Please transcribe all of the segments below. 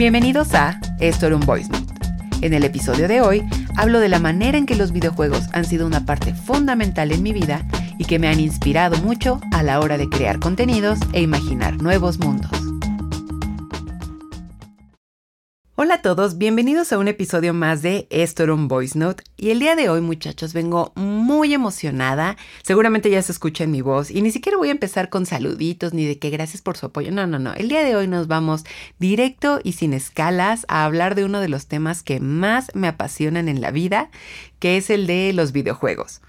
Bienvenidos a Esto era un Voice Note. En el episodio de hoy hablo de la manera en que los videojuegos han sido una parte fundamental en mi vida y que me han inspirado mucho a la hora de crear contenidos e imaginar nuevos mundos. Hola a todos, bienvenidos a un episodio más de Esto era un Voice Note. Y el día de hoy, muchachos, vengo muy emocionada. Seguramente ya se escucha en mi voz. Y ni siquiera voy a empezar con saluditos ni de que gracias por su apoyo. No, no, no. El día de hoy nos vamos directo y sin escalas a hablar de uno de los temas que más me apasionan en la vida, que es el de los videojuegos.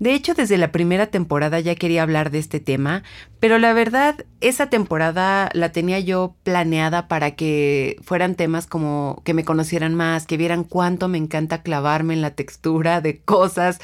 De hecho, desde la primera temporada ya quería hablar de este tema, pero la verdad, esa temporada la tenía yo planeada para que fueran temas como que me conocieran más, que vieran cuánto me encanta clavarme en la textura de cosas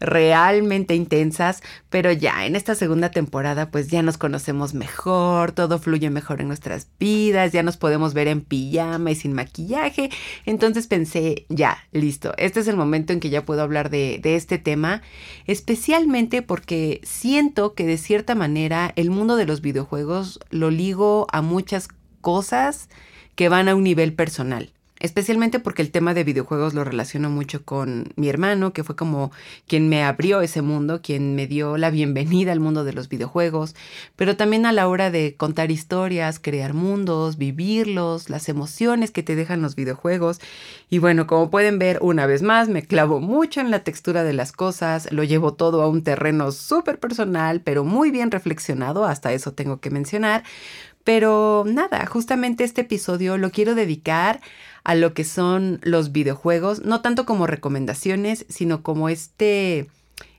realmente intensas, pero ya en esta segunda temporada pues ya nos conocemos mejor, todo fluye mejor en nuestras vidas, ya nos podemos ver en pijama y sin maquillaje, entonces pensé, ya, listo, este es el momento en que ya puedo hablar de, este tema especialmente porque siento que de cierta manera el mundo de los videojuegos lo ligo a muchas cosas que van a un nivel personal especialmente porque el tema de videojuegos lo relaciono mucho con mi hermano, que fue como quien me abrió ese mundo, quien me dio la bienvenida al mundo de los videojuegos, pero también a la hora de contar historias, crear mundos, vivirlos, las emociones que te dejan los videojuegos. Y bueno, como pueden ver, una vez más, me clavo mucho en la textura de las cosas, lo llevo todo a un terreno súper personal, pero muy bien reflexionado, hasta eso tengo que mencionar. Pero nada, justamente este episodio lo quiero dedicar a lo que son los videojuegos, no tanto como recomendaciones, sino como este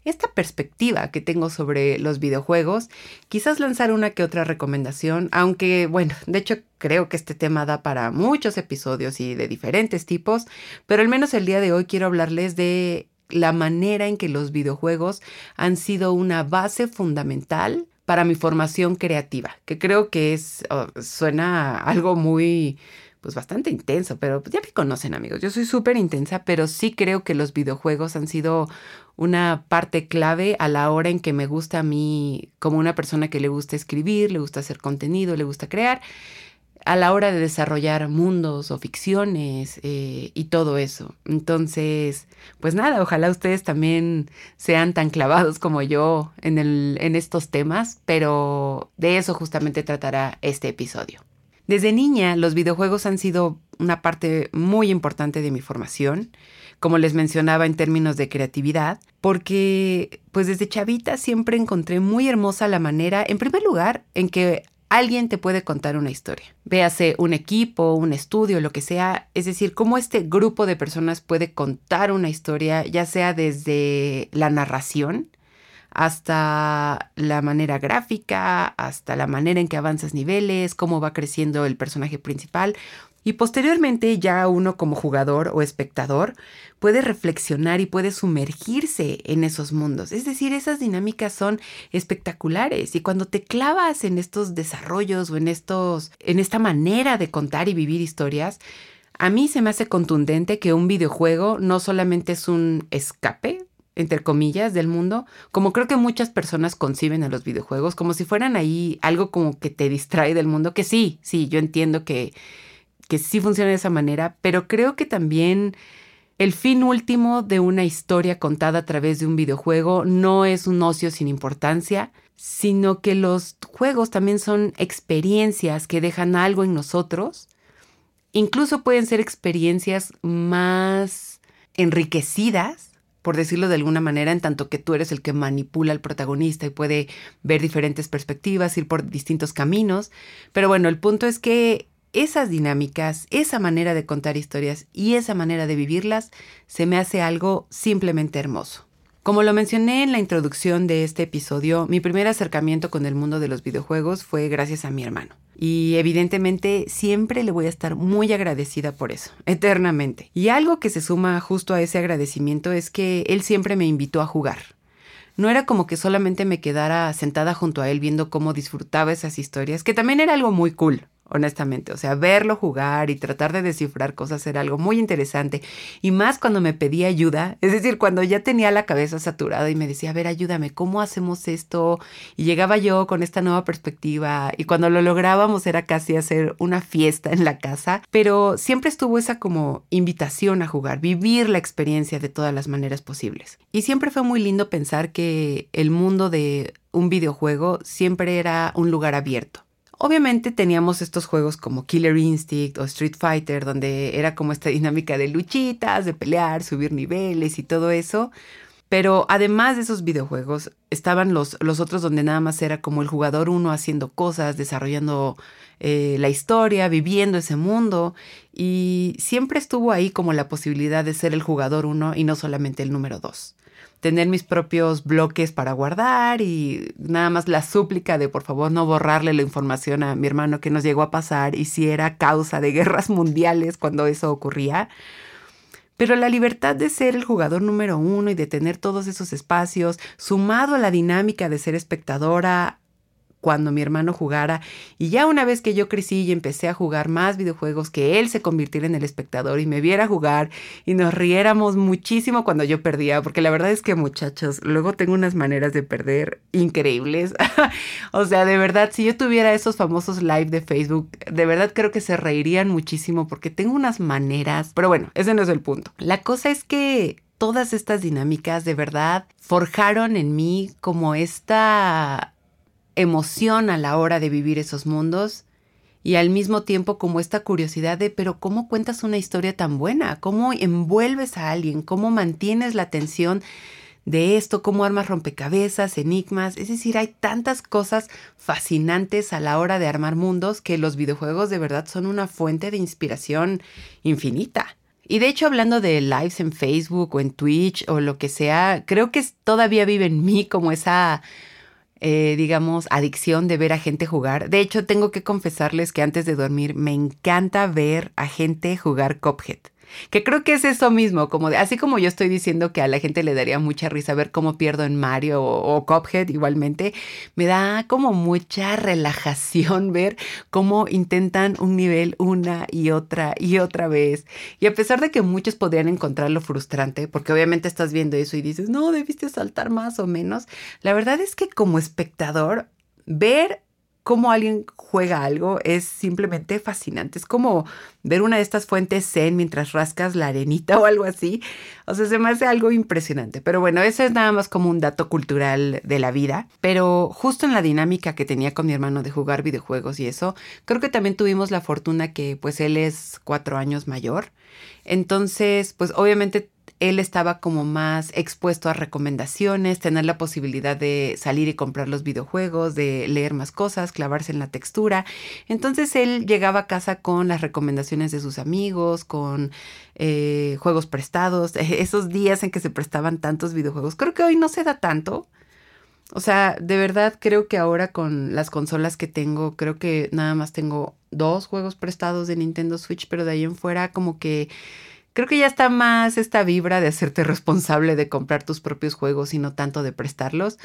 esta perspectiva que tengo sobre los videojuegos, quizás lanzar una que otra recomendación, aunque bueno, de hecho creo que este tema da para muchos episodios y de diferentes tipos, pero al menos el día de hoy quiero hablarles de la manera en que los videojuegos han sido una base fundamental para mi formación creativa, que creo que es, oh, suena algo muy pues bastante intenso, pero ya me conocen amigos, yo soy súper intensa, pero sí creo que los videojuegos han sido una parte clave a la hora en que me gusta a mí como una persona que le gusta escribir, le gusta hacer contenido, le gusta crear, a la hora de desarrollar mundos o ficciones eh, y todo eso. Entonces, pues nada, ojalá ustedes también sean tan clavados como yo en, el, en estos temas, pero de eso justamente tratará este episodio. Desde niña, los videojuegos han sido una parte muy importante de mi formación, como les mencionaba en términos de creatividad, porque pues desde chavita siempre encontré muy hermosa la manera, en primer lugar, en que alguien te puede contar una historia. Véase un equipo, un estudio, lo que sea. Es decir, cómo este grupo de personas puede contar una historia, ya sea desde la narración, hasta la manera gráfica, hasta la manera en que avanzas niveles, cómo va creciendo el personaje principal. Y posteriormente ya uno como jugador o espectador puede reflexionar y puede sumergirse en esos mundos. Es decir, esas dinámicas son espectaculares y cuando te clavas en estos desarrollos o en estos en esta manera de contar y vivir historias, a mí se me hace contundente que un videojuego no solamente es un escape entre comillas, del mundo, como creo que muchas personas conciben a los videojuegos, como si fueran ahí algo como que te distrae del mundo, que sí, sí, yo entiendo que, que sí funciona de esa manera, pero creo que también el fin último de una historia contada a través de un videojuego no es un ocio sin importancia, sino que los juegos también son experiencias que dejan algo en nosotros, incluso pueden ser experiencias más enriquecidas por decirlo de alguna manera, en tanto que tú eres el que manipula al protagonista y puede ver diferentes perspectivas, ir por distintos caminos. Pero bueno, el punto es que esas dinámicas, esa manera de contar historias y esa manera de vivirlas se me hace algo simplemente hermoso. Como lo mencioné en la introducción de este episodio, mi primer acercamiento con el mundo de los videojuegos fue gracias a mi hermano. Y evidentemente siempre le voy a estar muy agradecida por eso, eternamente. Y algo que se suma justo a ese agradecimiento es que él siempre me invitó a jugar. No era como que solamente me quedara sentada junto a él viendo cómo disfrutaba esas historias, que también era algo muy cool, honestamente. O sea, verlo jugar y tratar de descifrar cosas era algo muy interesante. Y más cuando me pedía ayuda, es decir, cuando ya tenía la cabeza saturada y me decía, a ver, ayúdame, ¿cómo hacemos esto? Y llegaba yo con esta nueva perspectiva y cuando lo lográbamos era casi hacer una fiesta en la casa, pero siempre estuvo esa como invitación a jugar, vivir la experiencia de todas las maneras posibles. Y siempre fue muy lindo pensar que el mundo de un videojuego siempre era un lugar abierto Obviamente teníamos estos juegos como Killer Instinct o Street Fighter, donde era como esta dinámica de luchitas, de pelear, subir niveles y todo eso. Pero además de esos videojuegos, estaban los, los otros donde nada más era como el jugador uno haciendo cosas, desarrollando eh, la historia, viviendo ese mundo. Y siempre estuvo ahí como la posibilidad de ser el jugador uno y no solamente el número dos tener mis propios bloques para guardar y nada más la súplica de por favor no borrarle la información a mi hermano que nos llegó a pasar y si era causa de guerras mundiales cuando eso ocurría. Pero la libertad de ser el jugador número uno y de tener todos esos espacios, sumado a la dinámica de ser espectadora, cuando mi hermano jugara y ya una vez que yo crecí y empecé a jugar más videojuegos, que él se convirtiera en el espectador y me viera jugar y nos riéramos muchísimo cuando yo perdía, porque la verdad es que muchachos, luego tengo unas maneras de perder increíbles. o sea, de verdad, si yo tuviera esos famosos live de Facebook, de verdad creo que se reirían muchísimo porque tengo unas maneras, pero bueno, ese no es el punto. La cosa es que todas estas dinámicas de verdad forjaron en mí como esta emoción a la hora de vivir esos mundos y al mismo tiempo como esta curiosidad de, pero ¿cómo cuentas una historia tan buena? ¿Cómo envuelves a alguien? ¿Cómo mantienes la atención de esto? ¿Cómo armas rompecabezas, enigmas? Es decir, hay tantas cosas fascinantes a la hora de armar mundos que los videojuegos de verdad son una fuente de inspiración infinita. Y de hecho, hablando de lives en Facebook o en Twitch o lo que sea, creo que todavía vive en mí como esa eh, digamos, adicción de ver a gente jugar. De hecho, tengo que confesarles que antes de dormir me encanta ver a gente jugar Cophead. Que creo que es eso mismo, como de, así como yo estoy diciendo que a la gente le daría mucha risa ver cómo pierdo en Mario o, o Cuphead igualmente, me da como mucha relajación ver cómo intentan un nivel una y otra y otra vez. Y a pesar de que muchos podrían encontrarlo frustrante, porque obviamente estás viendo eso y dices, no, debiste saltar más o menos, la verdad es que como espectador, ver cómo alguien juega algo es simplemente fascinante. Es como ver una de estas fuentes zen mientras rascas la arenita o algo así. O sea, se me hace algo impresionante. Pero bueno, eso es nada más como un dato cultural de la vida. Pero justo en la dinámica que tenía con mi hermano de jugar videojuegos y eso, creo que también tuvimos la fortuna que pues él es cuatro años mayor. Entonces, pues obviamente él estaba como más expuesto a recomendaciones, tener la posibilidad de salir y comprar los videojuegos, de leer más cosas, clavarse en la textura. Entonces él llegaba a casa con las recomendaciones de sus amigos, con eh, juegos prestados, esos días en que se prestaban tantos videojuegos. Creo que hoy no se da tanto. O sea, de verdad creo que ahora con las consolas que tengo, creo que nada más tengo dos juegos prestados de Nintendo Switch, pero de ahí en fuera como que Creo que ya está más esta vibra de hacerte responsable de comprar tus propios juegos y no tanto de prestarlos.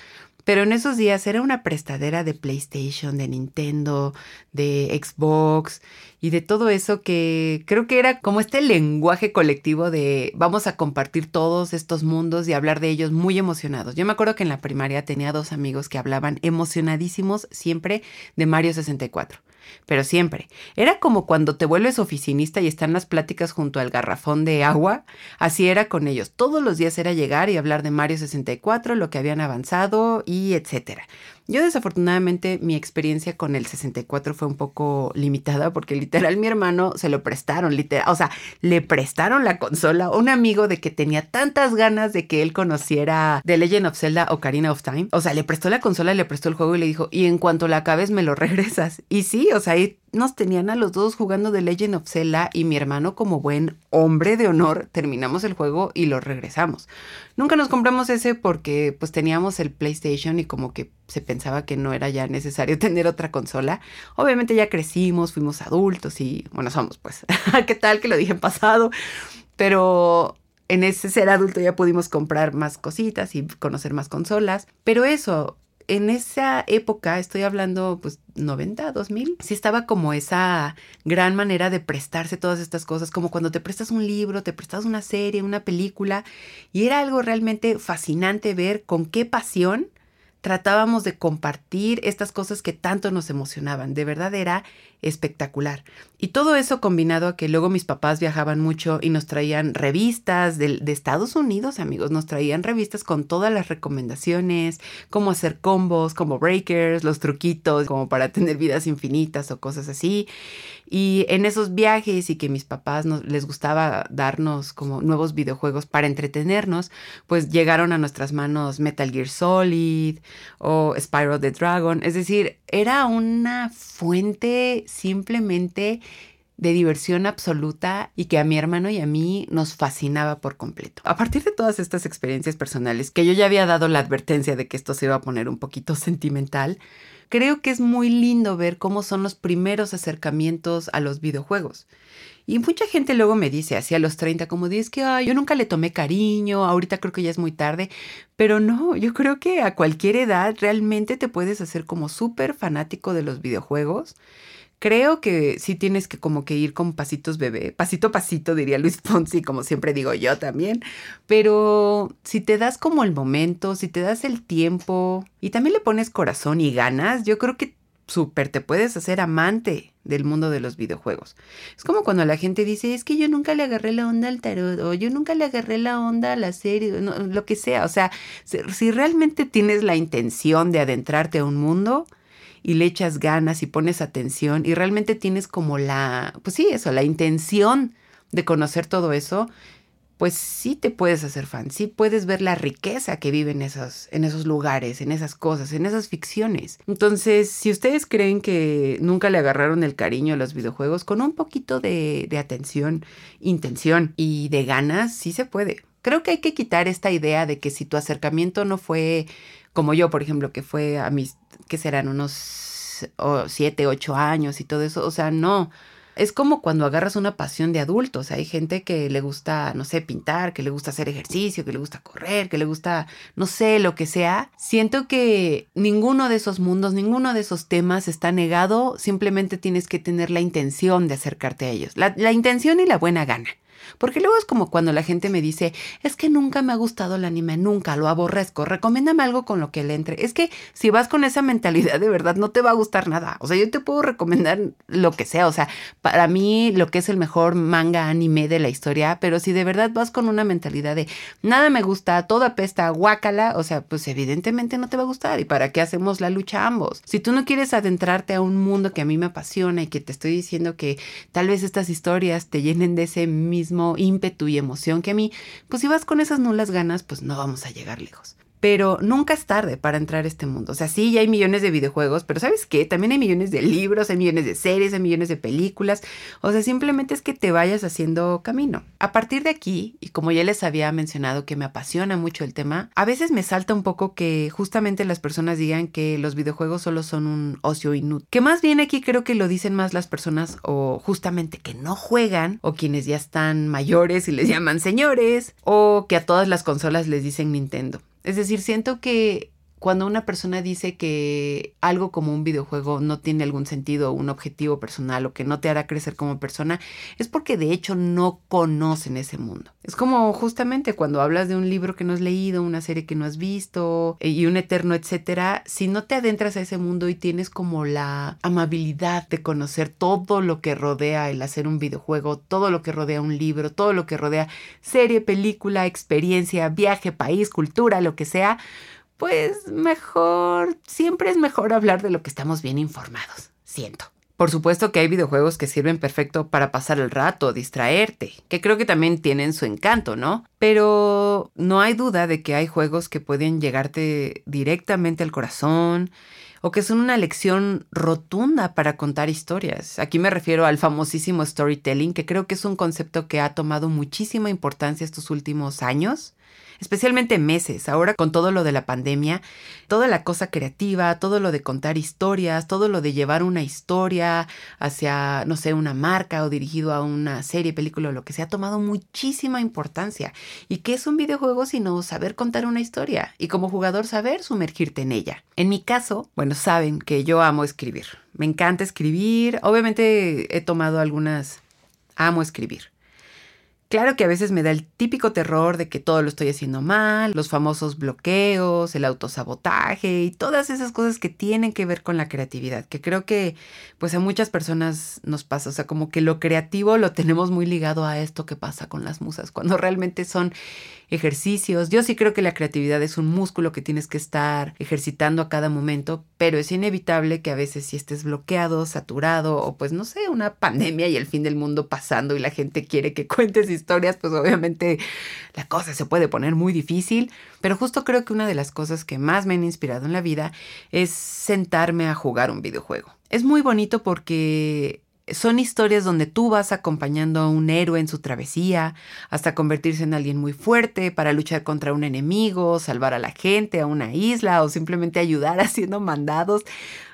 Pero en esos días era una prestadera de PlayStation, de Nintendo, de Xbox y de todo eso que creo que era como este lenguaje colectivo de vamos a compartir todos estos mundos y hablar de ellos muy emocionados. Yo me acuerdo que en la primaria tenía dos amigos que hablaban emocionadísimos siempre de Mario 64 pero siempre. Era como cuando te vuelves oficinista y están las pláticas junto al garrafón de agua, así era con ellos. Todos los días era llegar y hablar de Mario 64, lo que habían avanzado y etcétera. Yo desafortunadamente mi experiencia con el 64 fue un poco limitada porque literal mi hermano se lo prestaron, literal, o sea, le prestaron la consola a un amigo de que tenía tantas ganas de que él conociera The Legend of Zelda Ocarina of Time. O sea, le prestó la consola, le prestó el juego y le dijo, y en cuanto la acabes me lo regresas. Y sí, o sea, ahí nos tenían a los dos jugando The Legend of Zelda y mi hermano como buen hombre de honor terminamos el juego y lo regresamos. Nunca nos compramos ese porque pues teníamos el PlayStation y como que se pensaba que no era ya necesario tener otra consola. Obviamente ya crecimos, fuimos adultos y bueno, somos pues, ¿qué tal que lo dije en pasado? Pero en ese ser adulto ya pudimos comprar más cositas y conocer más consolas. Pero eso, en esa época, estoy hablando pues 90, 2000, sí estaba como esa gran manera de prestarse todas estas cosas, como cuando te prestas un libro, te prestas una serie, una película, y era algo realmente fascinante ver con qué pasión tratábamos de compartir estas cosas que tanto nos emocionaban. De verdad era espectacular. Y todo eso combinado a que luego mis papás viajaban mucho y nos traían revistas de, Estados Unidos, amigos, nos traían revistas con todas las recomendaciones, cómo hacer combos, como breakers, los truquitos, como para tener vidas infinitas o cosas así. Y en esos viajes y que mis papás nos, les gustaba darnos como nuevos videojuegos para entretenernos, pues llegaron a nuestras manos Metal Gear Solid o Spyro the Dragon. Es decir, era una fuente simplemente de diversión absoluta y que a mi hermano y a mí nos fascinaba por completo. A partir de todas estas experiencias personales, que yo ya había dado la advertencia de que esto se iba a poner un poquito sentimental, creo que es muy lindo ver cómo son los primeros acercamientos a los videojuegos. Y mucha gente luego me dice, así a los 30, como dice que yo nunca le tomé cariño, ahorita creo que ya es muy tarde, pero no, yo creo que a cualquier edad realmente te puedes hacer como súper fanático de los videojuegos Creo que sí tienes que como que ir con pasitos bebé, pasito a pasito diría Luis Ponzi, como siempre digo yo también, pero si te das como el momento, si te das el tiempo y también le pones corazón y ganas, yo creo que súper te puedes hacer amante del mundo de los videojuegos. Es como cuando la gente dice, es que yo nunca le agarré la onda al tarot o yo nunca le agarré la onda a la serie, lo que sea. O sea, si realmente tienes la intención de adentrarte a un mundo, y le echas ganas y pones atención y realmente tienes como la, pues sí, eso, la intención de conocer todo eso, pues sí te puedes hacer fan, sí puedes ver la riqueza que vive en esos, en esos lugares, en esas cosas, en esas ficciones. Entonces, si ustedes creen que nunca le agarraron el cariño a los videojuegos, con un poquito de, de atención, intención y de ganas, sí se puede. Creo que hay que quitar esta idea de que si tu acercamiento no fue como yo, por ejemplo, que fue a mis, que serán unos siete, ocho años y todo eso, o sea, no. Es como cuando agarras una pasión de adultos. Hay gente que le gusta, no sé, pintar, que le gusta hacer ejercicio, que le gusta correr, que le gusta, no sé, lo que sea. Siento que ninguno de esos mundos, ninguno de esos temas está negado. Simplemente tienes que tener la intención de acercarte a ellos. La, la intención y la buena gana. Porque luego es como cuando la gente me dice, es que nunca me ha gustado el anime, nunca, lo aborrezco, recomiéndame algo con lo que le entre. Es que si vas con esa mentalidad de verdad, no te va a gustar nada. O sea, yo te puedo recomendar lo que sea. O sea, para mí lo que es el mejor manga anime de la historia, pero si de verdad vas con una mentalidad de nada me gusta, todo apesta, guácala, o sea, pues evidentemente no te va a gustar. ¿Y para qué hacemos la lucha ambos? Si tú no quieres adentrarte a un mundo que a mí me apasiona y que te estoy diciendo que tal vez estas historias te llenen de ese mismo ímpetu y emoción que a mí, pues si vas con esas nulas ganas, pues no vamos a llegar lejos pero nunca es tarde para entrar a este mundo. O sea, sí, ya hay millones de videojuegos, pero ¿sabes qué? También hay millones de libros, hay millones de series, hay millones de películas. O sea, simplemente es que te vayas haciendo camino. A partir de aquí, y como ya les había mencionado que me apasiona mucho el tema, a veces me salta un poco que justamente las personas digan que los videojuegos solo son un ocio inútil. Que más bien aquí creo que lo dicen más las personas o justamente que no juegan o quienes ya están mayores y les llaman señores o que a todas las consolas les dicen Nintendo. Es decir, siento que cuando una persona dice que algo como un videojuego no tiene algún sentido, un objetivo personal o que no te hará crecer como persona, es porque de hecho no conocen ese mundo. Es como justamente cuando hablas de un libro que no has leído, una serie que no has visto eh, y un eterno, etcétera, si no te adentras a ese mundo y tienes como la amabilidad de conocer todo lo que rodea el hacer un videojuego, todo lo que rodea un libro, todo lo que rodea serie, película, experiencia, viaje, país, cultura, lo que sea, pues mejor, siempre es mejor hablar de lo que estamos bien informados, siento. Por supuesto que hay videojuegos que sirven perfecto para pasar el rato, distraerte, que creo que también tienen su encanto, ¿no? Pero no hay duda de que hay juegos que pueden llegarte directamente al corazón o que son una lección rotunda para contar historias. Aquí me refiero al famosísimo storytelling, que creo que es un concepto que ha tomado muchísima importancia estos últimos años especialmente meses, ahora con todo lo de la pandemia, toda la cosa creativa, todo lo de contar historias, todo lo de llevar una historia hacia, no sé, una marca o dirigido a una serie, película lo que sea, ha tomado muchísima importancia. ¿Y qué es un videojuego sino saber contar una historia y como jugador saber sumergirte en ella? En mi caso, bueno, saben que yo amo escribir. Me encanta escribir. Obviamente he tomado algunas... Amo escribir. Claro que a veces me da el típico terror de que todo lo estoy haciendo mal, los famosos bloqueos, el autosabotaje y todas esas cosas que tienen que ver con la creatividad, que creo que pues a muchas personas nos pasa, o sea, como que lo creativo lo tenemos muy ligado a esto que pasa con las musas, cuando realmente son ejercicios. Yo sí creo que la creatividad es un músculo que tienes que estar ejercitando a cada momento, pero es inevitable que a veces si estés bloqueado, saturado o pues no sé, una pandemia y el fin del mundo pasando y la gente quiere que cuentes historias, pues obviamente la cosa se puede poner muy difícil, pero justo creo que una de las cosas que más me han inspirado en la vida es sentarme a jugar un videojuego. Es muy bonito porque son historias donde tú vas acompañando a un héroe en su travesía hasta convertirse en alguien muy fuerte para luchar contra un enemigo, salvar a la gente, a una isla o simplemente ayudar haciendo mandados.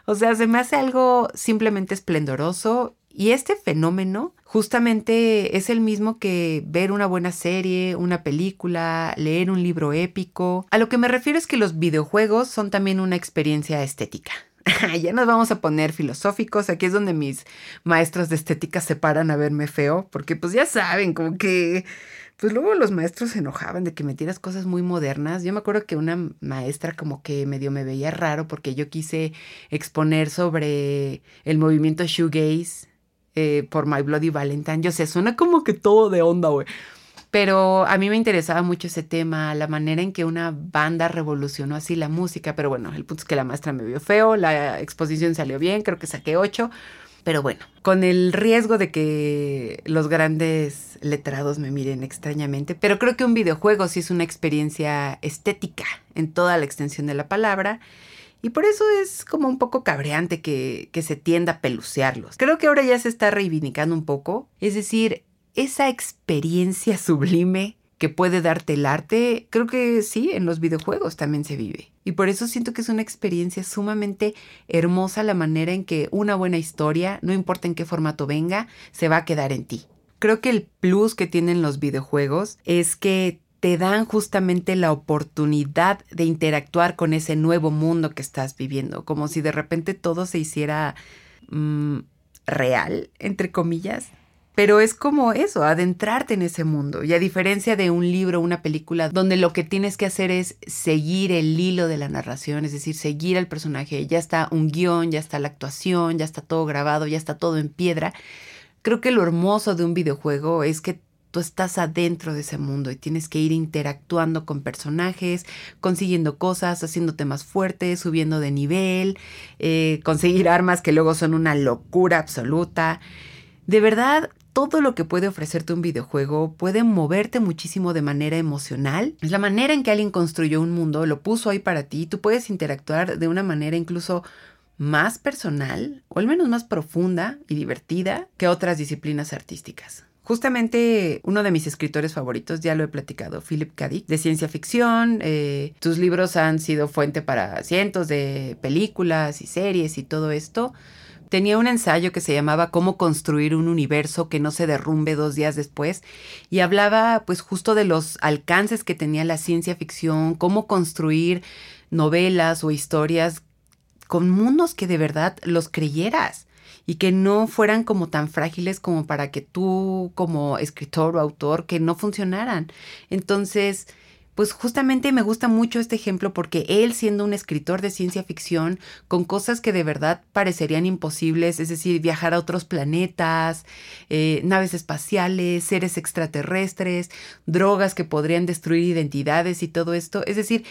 O sea, se me hace algo simplemente esplendoroso y este fenómeno justamente es el mismo que ver una buena serie, una película, leer un libro épico. A lo que me refiero es que los videojuegos son también una experiencia estética. ya nos vamos a poner filosóficos. Aquí es donde mis maestros de estética se paran a verme feo, porque pues ya saben, como que, pues luego los maestros se enojaban de que metieras cosas muy modernas. Yo me acuerdo que una maestra como que medio me veía raro porque yo quise exponer sobre el movimiento shoegaze eh, por My Bloody Valentine. Yo sé, suena como que todo de onda, güey. Pero a mí me interesaba mucho ese tema, la manera en que una banda revolucionó así la música. Pero bueno, el punto es que la maestra me vio feo, la exposición salió bien, creo que saqué ocho. Pero bueno, con el riesgo de que los grandes letrados me miren extrañamente, pero creo que un videojuego sí es una experiencia estética en toda la extensión de la palabra. Y por eso es como un poco cabreante que, que se tienda a pelucearlos. Creo que ahora ya se está reivindicando un poco. Es decir, esa experiencia sublime que puede darte el arte, creo que sí, en los videojuegos también se vive. Y por eso siento que es una experiencia sumamente hermosa la manera en que una buena historia, no importa en qué formato venga, se va a quedar en ti. Creo que el plus que tienen los videojuegos es que te dan justamente la oportunidad de interactuar con ese nuevo mundo que estás viviendo, como si de repente todo se hiciera mm, real, entre comillas. Pero es como eso, adentrarte en ese mundo. Y a diferencia de un libro una película donde lo que tienes que hacer es seguir el hilo de la narración, es decir, seguir al personaje, ya está un guion, ya está la actuación, ya está todo grabado, ya está todo en piedra. Creo que lo hermoso de un videojuego es que tú estás adentro de ese mundo y tienes que ir interactuando con personajes, consiguiendo cosas, haciéndote más fuerte, subiendo de nivel, eh, conseguir armas que luego son una locura absoluta. De verdad, todo lo que puede ofrecerte un videojuego puede moverte muchísimo de manera emocional. Es la manera en que alguien construyó un mundo, lo puso ahí para ti. Tú puedes interactuar de una manera incluso más personal o al menos más profunda y divertida que otras disciplinas artísticas. Justamente uno de mis escritores favoritos, ya lo he platicado, Philip K. Dick, de ciencia ficción. Eh, sus libros han sido fuente para cientos de películas y series y todo esto tenía un ensayo que se llamaba Cómo construir un universo que no se derrumbe dos días después y hablaba pues justo de los alcances que tenía la ciencia ficción, cómo construir novelas o historias con mundos que de verdad los creyeras y que no fueran como tan frágiles como para que tú como escritor o autor que no funcionaran. Entonces, pues justamente me gusta mucho este ejemplo porque él siendo un escritor de ciencia ficción con cosas que de verdad parecerían imposibles, es decir, viajar a otros planetas, eh, naves espaciales, seres extraterrestres, drogas que podrían destruir identidades y todo esto, es decir,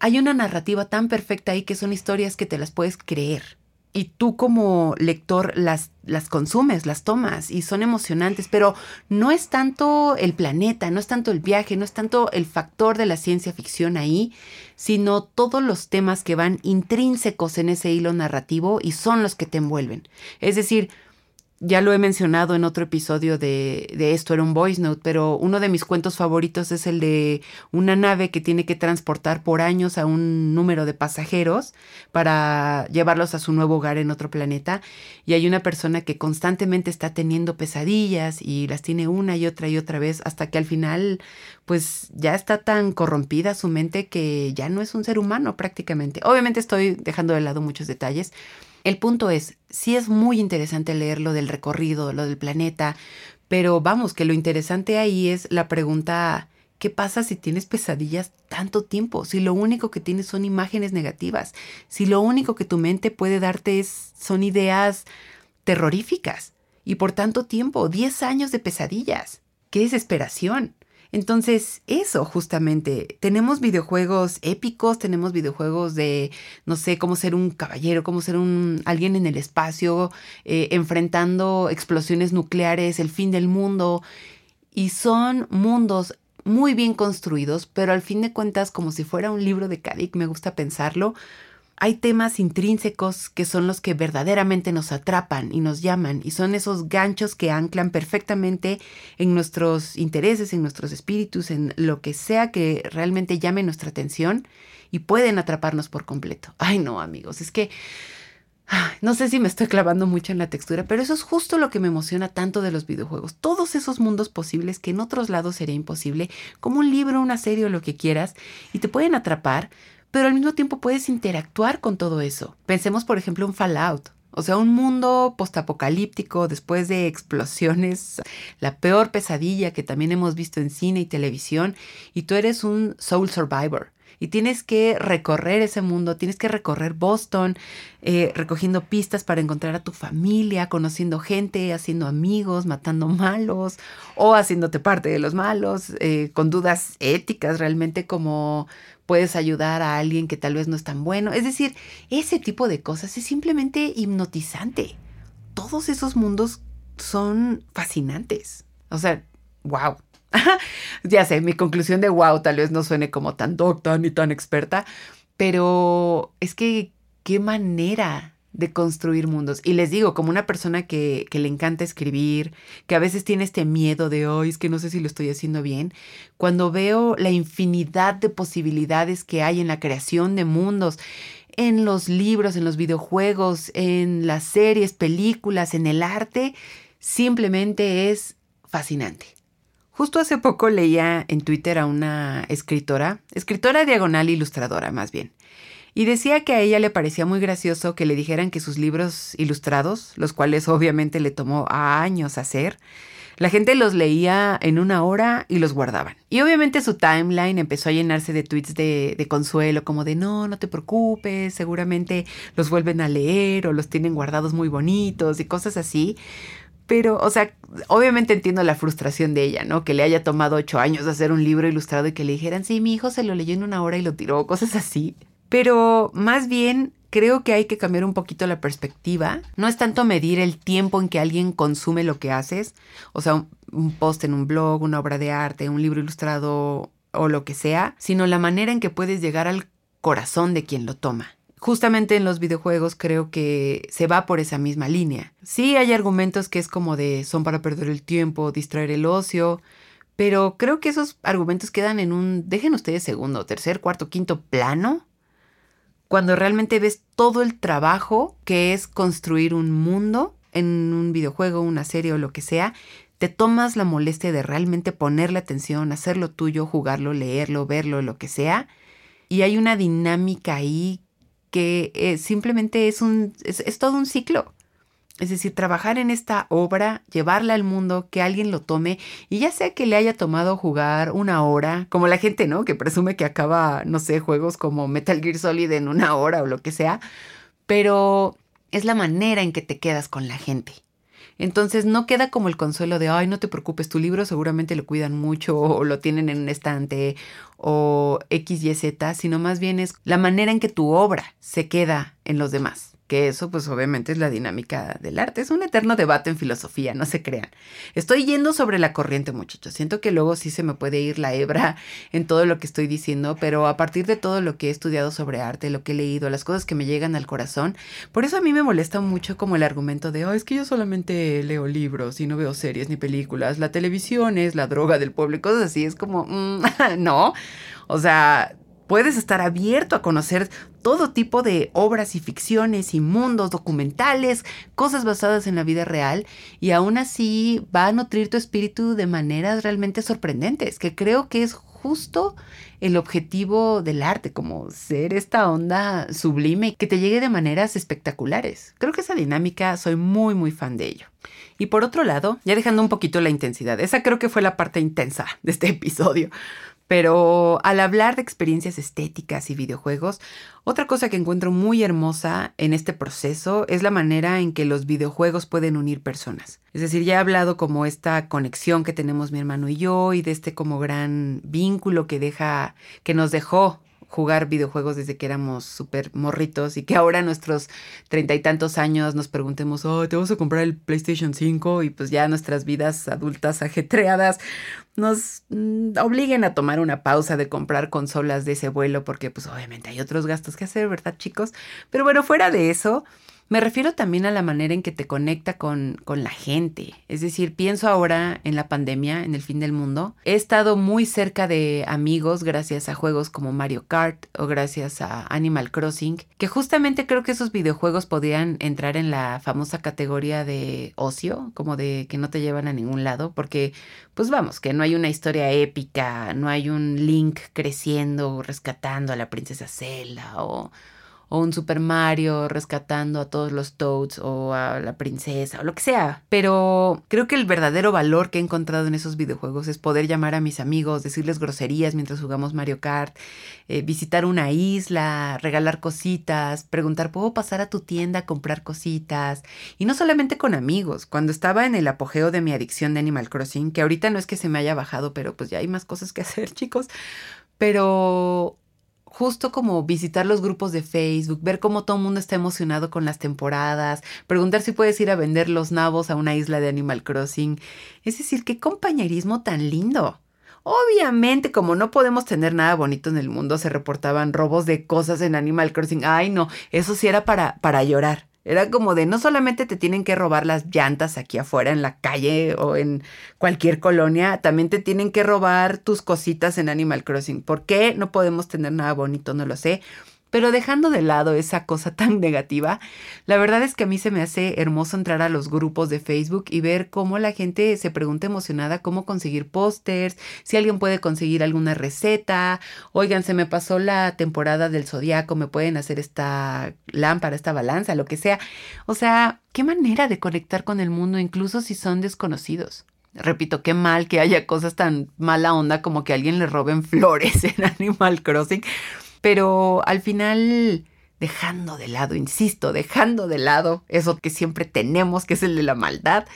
hay una narrativa tan perfecta ahí que son historias que te las puedes creer y tú como lector las, las consumes, las tomas y son emocionantes, pero no es tanto el planeta, no es tanto el viaje, no es tanto el factor de la ciencia ficción ahí, sino todos los temas que van intrínsecos en ese hilo narrativo y son los que te envuelven. Es decir, ya lo he mencionado en otro episodio de, esto, era un voice note, pero uno de mis cuentos favoritos es el de una nave que tiene que transportar por años a un número de pasajeros para llevarlos a su nuevo hogar en otro planeta. Y hay una persona que constantemente está teniendo pesadillas y las tiene una y otra y otra vez hasta que al final pues ya está tan corrompida su mente que ya no es un ser humano prácticamente. Obviamente estoy dejando de lado muchos detalles el punto es, sí es muy interesante leer lo del recorrido, lo del planeta, pero vamos, que lo interesante ahí es la pregunta, ¿qué pasa si tienes pesadillas tanto tiempo? Si lo único que tienes son imágenes negativas, si lo único que tu mente puede darte es, son ideas terroríficas y por tanto tiempo, 10 años de pesadillas. ¡Qué desesperación! Entonces, eso justamente, tenemos videojuegos épicos, tenemos videojuegos de, no sé, cómo ser un caballero, cómo ser un alguien en el espacio, eh, enfrentando explosiones nucleares, el fin del mundo, y son mundos muy bien construidos, pero al fin de cuentas, como si fuera un libro de Kadik, me gusta pensarlo, hay temas intrínsecos que son los que verdaderamente nos atrapan y nos llaman y son esos ganchos que anclan perfectamente en nuestros intereses, en nuestros espíritus, en lo que sea que realmente llame nuestra atención y pueden atraparnos por completo. Ay no amigos, es que no sé si me estoy clavando mucho en la textura, pero eso es justo lo que me emociona tanto de los videojuegos. Todos esos mundos posibles que en otros lados sería imposible, como un libro, una serie o lo que quieras, y te pueden atrapar pero al mismo tiempo puedes interactuar con todo eso. Pensemos, por ejemplo, en Fallout. O sea, un mundo postapocalíptico después de explosiones, la peor pesadilla que también hemos visto en cine y televisión, y tú eres un soul survivor y tienes que recorrer ese mundo, tienes que recorrer Boston, eh, recogiendo pistas para encontrar a tu familia, conociendo gente, haciendo amigos, matando malos o haciéndote parte de los malos, eh, con dudas éticas realmente como puedes ayudar a alguien que tal vez no es tan bueno. Es decir, ese tipo de cosas es simplemente hipnotizante. Todos esos mundos son fascinantes. O sea, wow. Ya sé, mi conclusión de wow tal vez no suene como tan docta ni tan experta, pero es que qué manera de construir mundos. Y les digo, como una persona que, le encanta escribir, que a veces tiene este miedo de, hoy es que no sé si lo estoy haciendo bien, cuando veo la infinidad de posibilidades que hay en la creación de mundos, en los libros, en los videojuegos, en las series, películas, en el arte, simplemente es fascinante. Justo hace poco leía en Twitter a una escritora, escritora diagonal ilustradora más bien, y decía que a ella le parecía muy gracioso que le dijeran que sus libros ilustrados, los cuales obviamente le tomó años hacer, la gente los leía en una hora y los guardaban. Y obviamente su timeline empezó a llenarse de tweets de, de, consuelo, como de no, no te preocupes, seguramente los vuelven a leer o los tienen guardados muy bonitos y cosas así. Pero, o sea, obviamente entiendo la frustración de ella, ¿no? Que le haya tomado ocho años hacer un libro ilustrado y que le dijeran, sí, mi hijo se lo leyó en una hora y lo tiró, cosas así. Pero más bien creo que hay que cambiar un poquito la perspectiva. No es tanto medir el tiempo en que alguien consume lo que haces, o sea, un, un post en un blog, una obra de arte, un libro ilustrado o lo que sea, sino la manera en que puedes llegar al corazón de quien lo toma justamente en los videojuegos creo que se va por esa misma línea. Sí hay argumentos que es como de son para perder el tiempo, distraer el ocio, pero creo que esos argumentos quedan en un, dejen ustedes segundo, tercer, cuarto, quinto plano, cuando realmente ves todo el trabajo que es construir un mundo en un videojuego, una serie o lo que sea, te tomas la molestia de realmente ponerle atención, hacerlo tuyo, jugarlo, leerlo, verlo, lo que sea, y hay una dinámica ahí que eh, simplemente es, un, es, todo un ciclo. Es decir, trabajar en esta obra, llevarla al mundo, que alguien lo tome, y ya sea que le haya tomado jugar una hora, como la gente, ¿no? Que presume que acaba, no sé, juegos como Metal Gear Solid en una hora o lo que sea, pero es la manera en que te quedas con la gente. Entonces no queda como el consuelo de, ay, no te preocupes, tu libro seguramente lo cuidan mucho o lo tienen en un estante o X, Y, Z, sino más bien es la manera en que tu obra se queda en los demás. Que eso pues obviamente es la dinámica del arte. Es un eterno debate en filosofía, no se crean. Estoy yendo sobre la corriente, muchachos. Siento que luego sí se me puede ir la hebra en todo lo que estoy diciendo, pero a partir de todo lo que he estudiado sobre arte, lo que he leído, las cosas que me llegan al corazón, por eso a mí me molesta mucho como el argumento de, oh, es que yo solamente leo libros y no veo series ni películas, la televisión es la droga del pueblo y cosas así. Es como, mm, no. O sea, Puedes estar abierto a conocer todo tipo de obras y ficciones y mundos, documentales, cosas basadas en la vida real y aún así va a nutrir tu espíritu de maneras realmente sorprendentes, que creo que es justo el objetivo del arte, como ser esta onda sublime que te llegue de maneras espectaculares. Creo que esa dinámica soy muy muy fan de ello. Y por otro lado, ya dejando un poquito la intensidad, esa creo que fue la parte intensa de este episodio. Pero al hablar de experiencias estéticas y videojuegos, otra cosa que encuentro muy hermosa en este proceso es la manera en que los videojuegos pueden unir personas. Es decir, ya he hablado como esta conexión que tenemos mi hermano y yo y de este como gran vínculo que deja, que nos dejó jugar videojuegos desde que éramos súper morritos y que ahora nuestros treinta y tantos años nos preguntemos, oh, te vamos a comprar el PlayStation 5 y pues ya nuestras vidas adultas ajetreadas nos mm, obliguen a tomar una pausa de comprar consolas de ese vuelo porque pues obviamente hay otros gastos que hacer, ¿verdad chicos? Pero bueno, fuera de eso, me refiero también a la manera en que te conecta con, con, la gente. Es decir, pienso ahora en la pandemia, en el fin del mundo. He estado muy cerca de amigos gracias a juegos como Mario Kart o gracias a Animal Crossing, que justamente creo que esos videojuegos podrían entrar en la famosa categoría de ocio, como de que no te llevan a ningún lado, porque pues vamos, que no hay una historia épica, no hay un Link creciendo, rescatando a la princesa Zelda o o un Super Mario rescatando a todos los Toads o a la princesa o lo que sea. Pero creo que el verdadero valor que he encontrado en esos videojuegos es poder llamar a mis amigos, decirles groserías mientras jugamos Mario Kart, eh, visitar una isla, regalar cositas, preguntar, ¿puedo pasar a tu tienda a comprar cositas? Y no solamente con amigos, cuando estaba en el apogeo de mi adicción de Animal Crossing, que ahorita no es que se me haya bajado, pero pues ya hay más cosas que hacer, chicos. Pero justo como visitar los grupos de Facebook, ver cómo todo el mundo está emocionado con las temporadas, preguntar si puedes ir a vender los nabos a una isla de Animal Crossing. Es decir, qué compañerismo tan lindo. Obviamente, como no podemos tener nada bonito en el mundo, se reportaban robos de cosas en Animal Crossing. Ay, no, eso sí era para, para llorar. Era como de no solamente te tienen que robar las llantas aquí afuera en la calle o en cualquier colonia, también te tienen que robar tus cositas en Animal Crossing. ¿Por qué no podemos tener nada bonito? No lo sé. Pero dejando de lado esa cosa tan negativa, la verdad es que a mí se me hace hermoso entrar a los grupos de Facebook y ver cómo la gente se pregunta emocionada cómo conseguir pósters, si alguien puede conseguir alguna receta, oigan, se me pasó la temporada del zodiaco, me pueden hacer esta lámpara, esta balanza, lo que sea. O sea, qué manera de conectar con el mundo incluso si son desconocidos. Repito, qué mal que haya cosas tan mala onda como que alguien le roben flores en Animal Crossing. Pero al final, dejando de lado, insisto, dejando de lado eso que siempre tenemos, que es el de la maldad,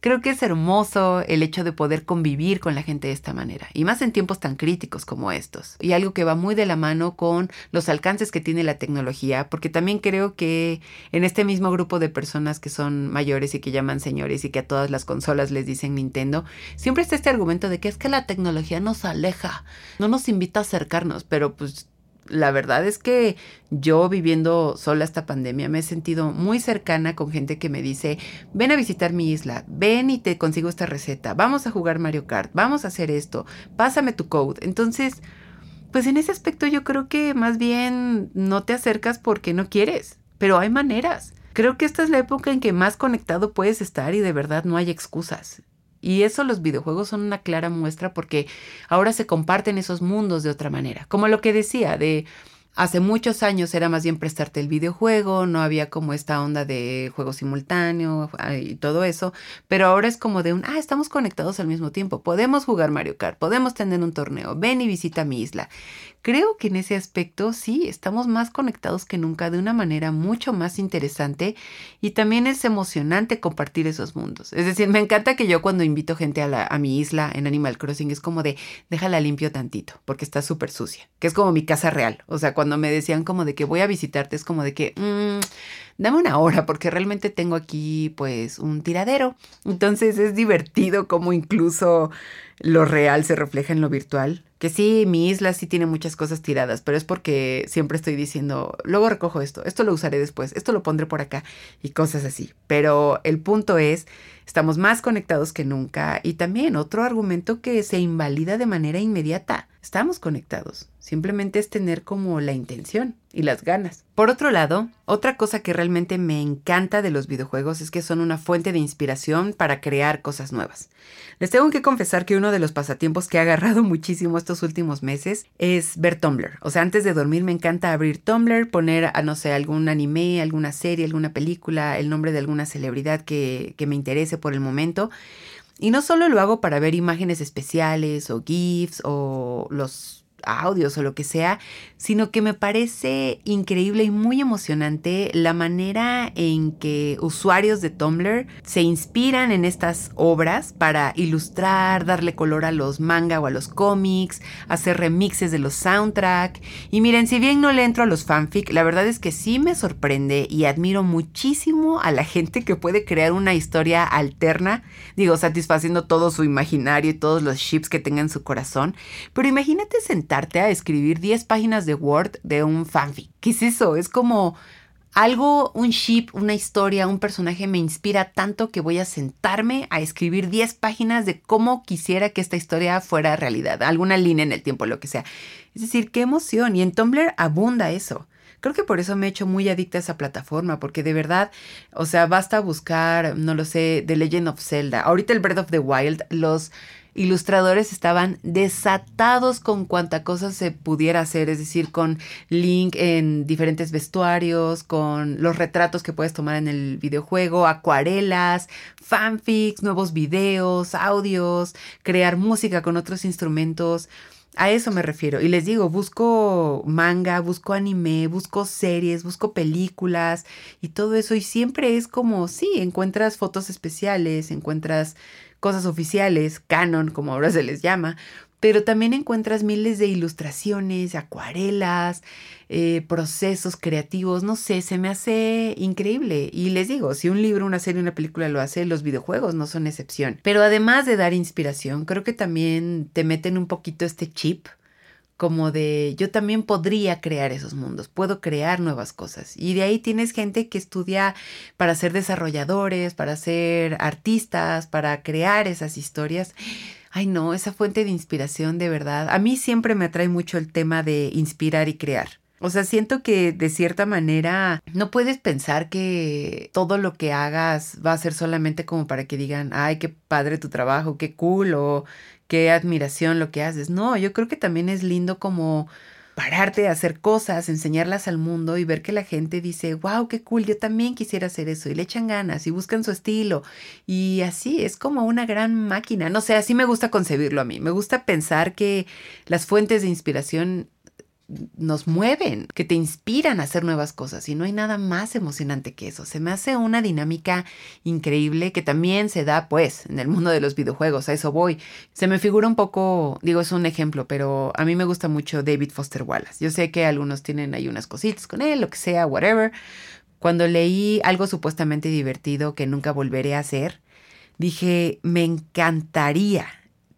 creo que es hermoso el hecho de poder convivir con la gente de esta manera, y más en tiempos tan críticos como estos. Y algo que va muy de la mano con los alcances que tiene la tecnología, porque también creo que en este mismo grupo de personas que son mayores y que llaman señores y que a todas las consolas les dicen Nintendo, siempre está este argumento de que es que la tecnología nos aleja, no nos invita a acercarnos, pero pues la verdad es que yo viviendo sola esta pandemia me he sentido muy cercana con gente que me dice, ven a visitar mi isla, ven y te consigo esta receta, vamos a jugar Mario Kart, vamos a hacer esto, pásame tu code. Entonces, pues en ese aspecto yo creo que más bien no te acercas porque no quieres, pero hay maneras. Creo que esta es la época en que más conectado puedes estar y de verdad no hay excusas. Y eso los videojuegos son una clara muestra porque ahora se comparten esos mundos de otra manera. Como lo que decía, de hace muchos años era más bien prestarte el videojuego, no había como esta onda de juego simultáneo y todo eso, pero ahora es como de un, ah, estamos conectados al mismo tiempo, podemos jugar Mario Kart, podemos tener un torneo, ven y visita mi isla. Creo que en ese aspecto sí, estamos más conectados que nunca de una manera mucho más interesante y también es emocionante compartir esos mundos. Es decir, me encanta que yo cuando invito gente a, la, mi isla en Animal Crossing es como de, déjala limpio tantito, porque está súper sucia, que es como mi casa real. O sea, cuando me decían como de que voy a visitarte, es como de que, mmm, dame una hora porque realmente tengo aquí pues un tiradero. Entonces es divertido como incluso lo real se refleja en lo virtual. Que sí, mi isla sí tiene muchas cosas tiradas, pero es porque siempre estoy diciendo, luego recojo esto, esto lo usaré después, esto lo pondré por acá y cosas así. Pero el punto es, estamos más conectados que nunca y también otro argumento que se invalida de manera inmediata. Estamos conectados, simplemente es tener como la intención y las ganas. Por otro lado, otra cosa que realmente me encanta de los videojuegos es que son una fuente de inspiración para crear cosas nuevas. Les tengo que confesar que uno de los pasatiempos que he agarrado muchísimo estos últimos meses es ver Tumblr. O sea, antes de dormir me encanta abrir Tumblr, poner, a, no sé, algún anime, alguna serie, alguna película, el nombre de alguna celebridad que, que me interese por el momento. Y no solo lo hago para ver imágenes especiales o GIFs o los audios o lo que sea, sino que me parece increíble y muy emocionante la manera en que usuarios de Tumblr se inspiran en estas obras para ilustrar, darle color a los manga o a los cómics, hacer remixes de los soundtrack. Y miren, si bien no le entro a los fanfic, la verdad es que sí me sorprende y admiro muchísimo a la gente que puede crear una historia alterna, digo, satisfaciendo todo su imaginario y todos los ships que tenga en su corazón. Pero imagínate sentarte a escribir 10 páginas de Word de un fanfic. ¿Qué es eso? Es como algo, un ship, una historia, un personaje me inspira tanto que voy a sentarme a escribir 10 páginas de cómo quisiera que esta historia fuera realidad, alguna línea en el tiempo, lo que sea. Es decir, qué emoción. Y en Tumblr abunda eso. Creo que por eso me he hecho muy adicta a esa plataforma, porque de verdad, o sea, basta buscar, no lo sé, The Legend of Zelda. Ahorita el Breath of the Wild, los ilustradores estaban desatados con cuanta cosa se pudiera hacer, es decir, con link en diferentes vestuarios, con los retratos que puedes tomar en el videojuego, acuarelas, fanfics, nuevos videos, audios, crear música con otros instrumentos. A eso me refiero. Y les digo, busco manga, busco anime, busco series, busco películas y todo eso. Y siempre es como, sí, encuentras fotos especiales, encuentras cosas oficiales, canon, como ahora se les llama, pero también encuentras miles de ilustraciones, acuarelas, eh, procesos creativos, no sé, se me hace increíble. Y les digo, si un libro, una serie, una película lo hace, los videojuegos no son excepción. Pero además de dar inspiración, creo que también te meten un poquito este chip como de yo también podría crear esos mundos, puedo crear nuevas cosas. Y de ahí tienes gente que estudia para ser desarrolladores, para ser artistas, para crear esas historias. Ay no, esa fuente de inspiración de verdad. A mí siempre me atrae mucho el tema de inspirar y crear. O sea, siento que de cierta manera no puedes pensar que todo lo que hagas va a ser solamente como para que digan, ay, qué padre tu trabajo, qué cool, qué admiración lo que haces. No, yo creo que también es lindo como pararte a hacer cosas, enseñarlas al mundo y ver que la gente dice, wow, qué cool, yo también quisiera hacer eso y le echan ganas y buscan su estilo y así es como una gran máquina. No sé, así me gusta concebirlo a mí. Me gusta pensar que las fuentes de inspiración nos mueven, que te inspiran a hacer nuevas cosas y no hay nada más emocionante que eso. Se me hace una dinámica increíble que también se da pues en el mundo de los videojuegos, a eso voy. Se me figura un poco, digo, es un ejemplo, pero a mí me gusta mucho David Foster Wallace. Yo sé que algunos tienen ahí unas cositas con él, lo que sea, whatever. Cuando leí algo supuestamente divertido que nunca volveré a hacer, dije, me encantaría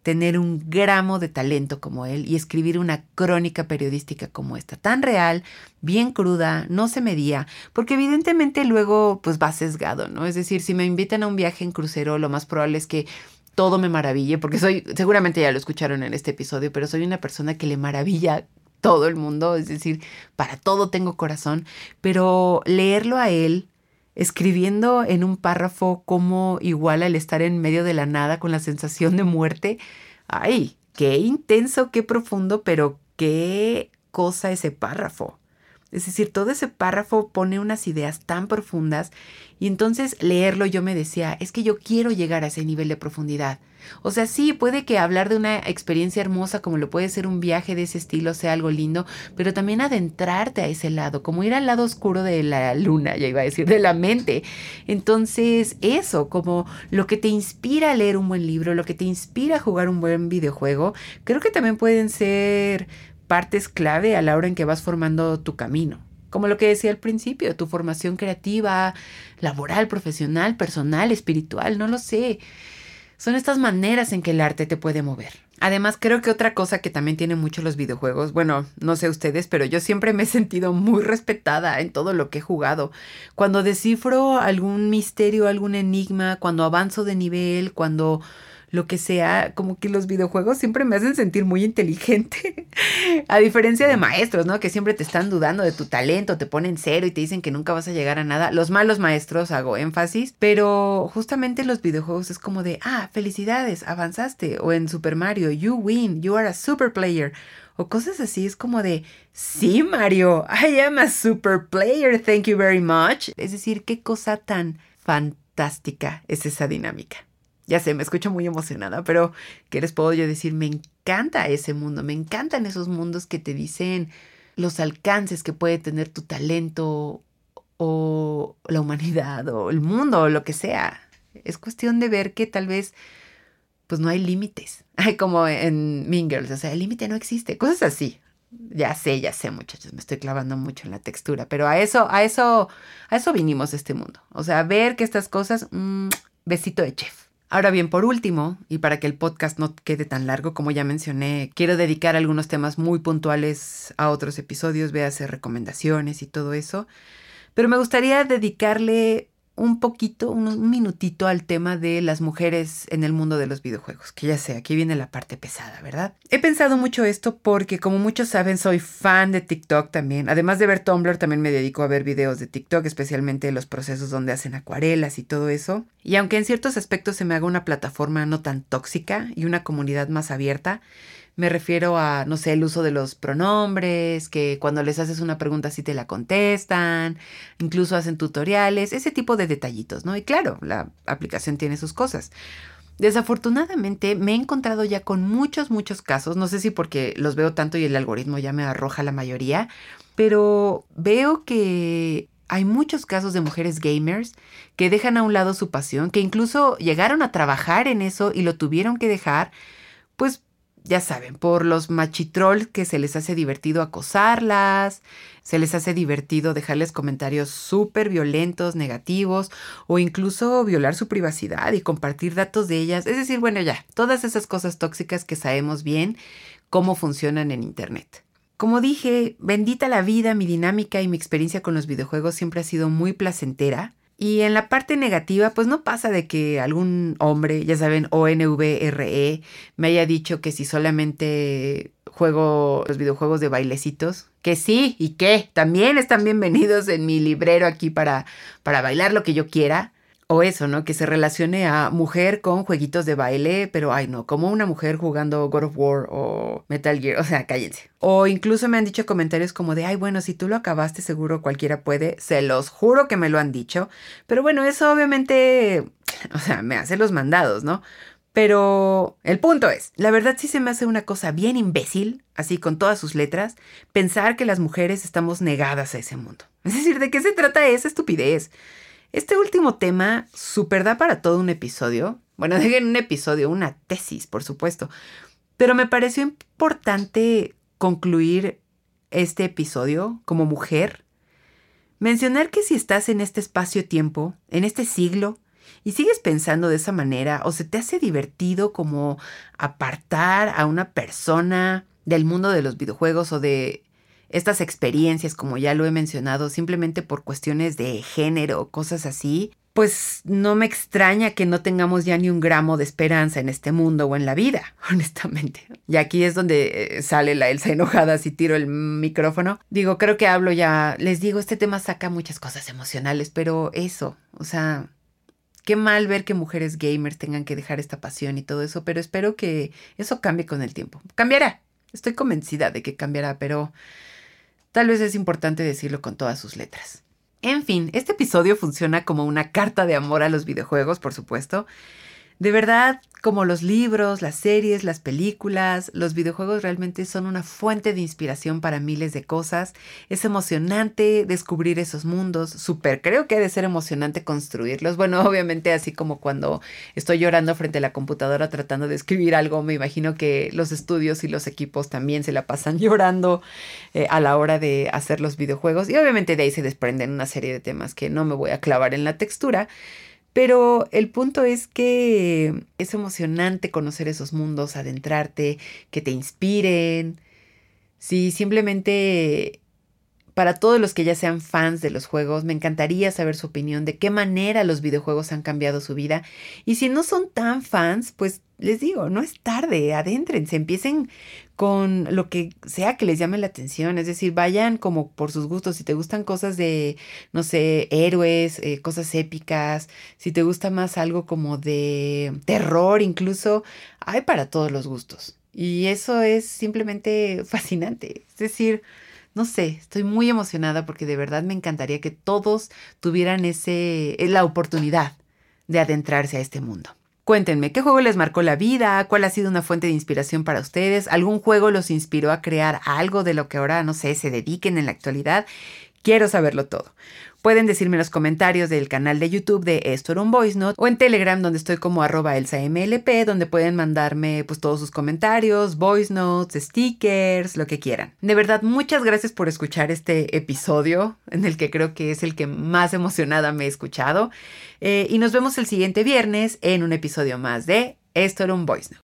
tener un gramo de talento como él y escribir una crónica periodística como esta, tan real, bien cruda, no se medía, porque evidentemente luego pues va sesgado, ¿no? Es decir, si me invitan a un viaje en crucero, lo más probable es que todo me maraville, porque soy, seguramente ya lo escucharon en este episodio, pero soy una persona que le maravilla todo el mundo, es decir, para todo tengo corazón, pero leerlo a él escribiendo en un párrafo como igual al estar en medio de la nada con la sensación de muerte. Ay, qué intenso, qué profundo, pero qué cosa ese párrafo. Es decir, todo ese párrafo pone unas ideas tan profundas y entonces leerlo yo me decía, es que yo quiero llegar a ese nivel de profundidad. O sea, sí, puede que hablar de una experiencia hermosa como lo puede ser un viaje de ese estilo sea algo lindo, pero también adentrarte a ese lado, como ir al lado oscuro de la luna, ya iba a decir, de la mente. Entonces, eso, como lo que te inspira a leer un buen libro, lo que te inspira a jugar un buen videojuego, creo que también pueden ser partes clave a la hora en que vas formando tu camino. Como lo que decía al principio, tu formación creativa, laboral, profesional, personal, espiritual, no lo sé. Son estas maneras en que el arte te puede mover. Además, creo que otra cosa que también tienen mucho los videojuegos, bueno, no sé ustedes, pero yo siempre me he sentido muy respetada en todo lo que he jugado. Cuando descifro algún misterio, algún enigma, cuando avanzo de nivel, cuando lo que sea, como que los videojuegos siempre me hacen sentir muy inteligente. a diferencia de maestros, ¿no? Que siempre te están dudando de tu talento, te ponen cero y te dicen que nunca vas a llegar a nada. Los malos maestros hago énfasis, pero justamente los videojuegos es como de, ah, felicidades, avanzaste. O en Super Mario, you win, you are a super player. O cosas así, es como de, sí, Mario, I am a super player, thank you very much. Es decir, qué cosa tan fantástica es esa dinámica. Ya sé, me escucho muy emocionada, pero ¿qué les puedo yo decir? Me encanta ese mundo, me encantan esos mundos que te dicen los alcances que puede tener tu talento o la humanidad o el mundo o lo que sea. Es cuestión de ver que tal vez pues no hay límites. Hay como en Mean o sea, el límite no existe, cosas así. Ya sé, ya sé, muchachos, me estoy clavando mucho en la textura, pero a eso, a eso, a eso vinimos este mundo. O sea, ver que estas cosas, mmm, besito de chef. Ahora bien, por último, y para que el podcast no quede tan largo como ya mencioné, quiero dedicar algunos temas muy puntuales a otros episodios, hacer recomendaciones y todo eso, pero me gustaría dedicarle un poquito, un, minutito al tema de las mujeres en el mundo de los videojuegos, que ya sé, aquí viene la parte pesada, ¿verdad? He pensado mucho esto porque como muchos saben soy fan de TikTok también, además de ver Tumblr también me dedico a ver videos de TikTok, especialmente los procesos donde hacen acuarelas y todo eso, y aunque en ciertos aspectos se me haga una plataforma no tan tóxica y una comunidad más abierta, me refiero a, no sé, el uso de los pronombres, que cuando les haces una pregunta sí te la contestan, incluso hacen tutoriales, ese tipo de detallitos, ¿no? Y claro, la aplicación tiene sus cosas. Desafortunadamente me he encontrado ya con muchos, muchos casos, no sé si porque los veo tanto y el algoritmo ya me arroja la mayoría, pero veo que hay muchos casos de mujeres gamers que dejan a un lado su pasión, que incluso llegaron a trabajar en eso y lo tuvieron que dejar, pues ya saben, por los machitrolls que se les hace divertido acosarlas, se les hace divertido dejarles comentarios súper violentos, negativos o incluso violar su privacidad y compartir datos de ellas. Es decir, bueno, ya, todas esas cosas tóxicas que sabemos bien cómo funcionan en Internet. Como dije, bendita la vida, mi dinámica y mi experiencia con los videojuegos siempre ha sido muy placentera. Y en la parte negativa, pues no pasa de que algún hombre, ya saben, ONVRE, me haya dicho que si solamente juego los videojuegos de bailecitos, que sí y que también están bienvenidos en mi librero aquí para, para bailar lo que yo quiera. O eso, ¿no? Que se relacione a mujer con jueguitos de baile, pero ay no, como una mujer jugando God of War o Metal Gear, o sea, cállense. O incluso me han dicho comentarios como de, ay bueno, si tú lo acabaste seguro cualquiera puede, se los juro que me lo han dicho, pero bueno, eso obviamente, o sea, me hace los mandados, ¿no? Pero el punto es, la verdad sí se me hace una cosa bien imbécil, así con todas sus letras, pensar que las mujeres estamos negadas a ese mundo. Es decir, ¿de qué se trata esa estupidez? Este último tema super da para todo un episodio. Bueno, dejen un episodio, una tesis, por supuesto. Pero me pareció importante concluir este episodio como mujer. Mencionar que si estás en este espacio-tiempo, en este siglo, y sigues pensando de esa manera, o se te hace divertido como apartar a una persona del mundo de los videojuegos o de estas experiencias, como ya lo he mencionado, simplemente por cuestiones de género, cosas así, pues no me extraña que no tengamos ya ni un gramo de esperanza en este mundo o en la vida, honestamente. Y aquí es donde eh, sale la Elsa enojada si tiro el micrófono. Digo, creo que hablo ya, les digo, este tema saca muchas cosas emocionales, pero eso, o sea, qué mal ver que mujeres gamers tengan que dejar esta pasión y todo eso, pero espero que eso cambie con el tiempo. Cambiará, estoy convencida de que cambiará, pero Tal vez es importante decirlo con todas sus letras. En fin, este episodio funciona como una carta de amor a los videojuegos, por supuesto. De verdad, como los libros, las series, las películas, los videojuegos realmente son una fuente de inspiración para miles de cosas. Es emocionante descubrir esos mundos, súper, creo que ha de ser emocionante construirlos. Bueno, obviamente así como cuando estoy llorando frente a la computadora tratando de escribir algo, me imagino que los estudios y los equipos también se la pasan llorando eh, a la hora de hacer los videojuegos. Y obviamente de ahí se desprenden una serie de temas que no me voy a clavar en la textura. Pero el punto es que es emocionante conocer esos mundos, adentrarte, que te inspiren. Sí, simplemente para todos los que ya sean fans de los juegos, me encantaría saber su opinión de qué manera los videojuegos han cambiado su vida. Y si no son tan fans, pues les digo, no es tarde, adéntrense, empiecen con lo que sea que les llame la atención, es decir, vayan como por sus gustos, si te gustan cosas de, no sé, héroes, eh, cosas épicas, si te gusta más algo como de terror incluso, hay para todos los gustos. Y eso es simplemente fascinante, es decir, no sé, estoy muy emocionada porque de verdad me encantaría que todos tuvieran ese, la oportunidad de adentrarse a este mundo. Cuéntenme, ¿qué juego les marcó la vida? ¿Cuál ha sido una fuente de inspiración para ustedes? ¿Algún juego los inspiró a crear algo de lo que ahora, no sé, se dediquen en la actualidad? Quiero saberlo todo. Pueden decirme en los comentarios del canal de YouTube de Esto era un Voice Note o en Telegram donde estoy como arroba elsamlp donde pueden mandarme pues todos sus comentarios, voice notes, stickers, lo que quieran. De verdad, muchas gracias por escuchar este episodio en el que creo que es el que más emocionada me he escuchado. Eh, y nos vemos el siguiente viernes en un episodio más de Esto era un Voice Note.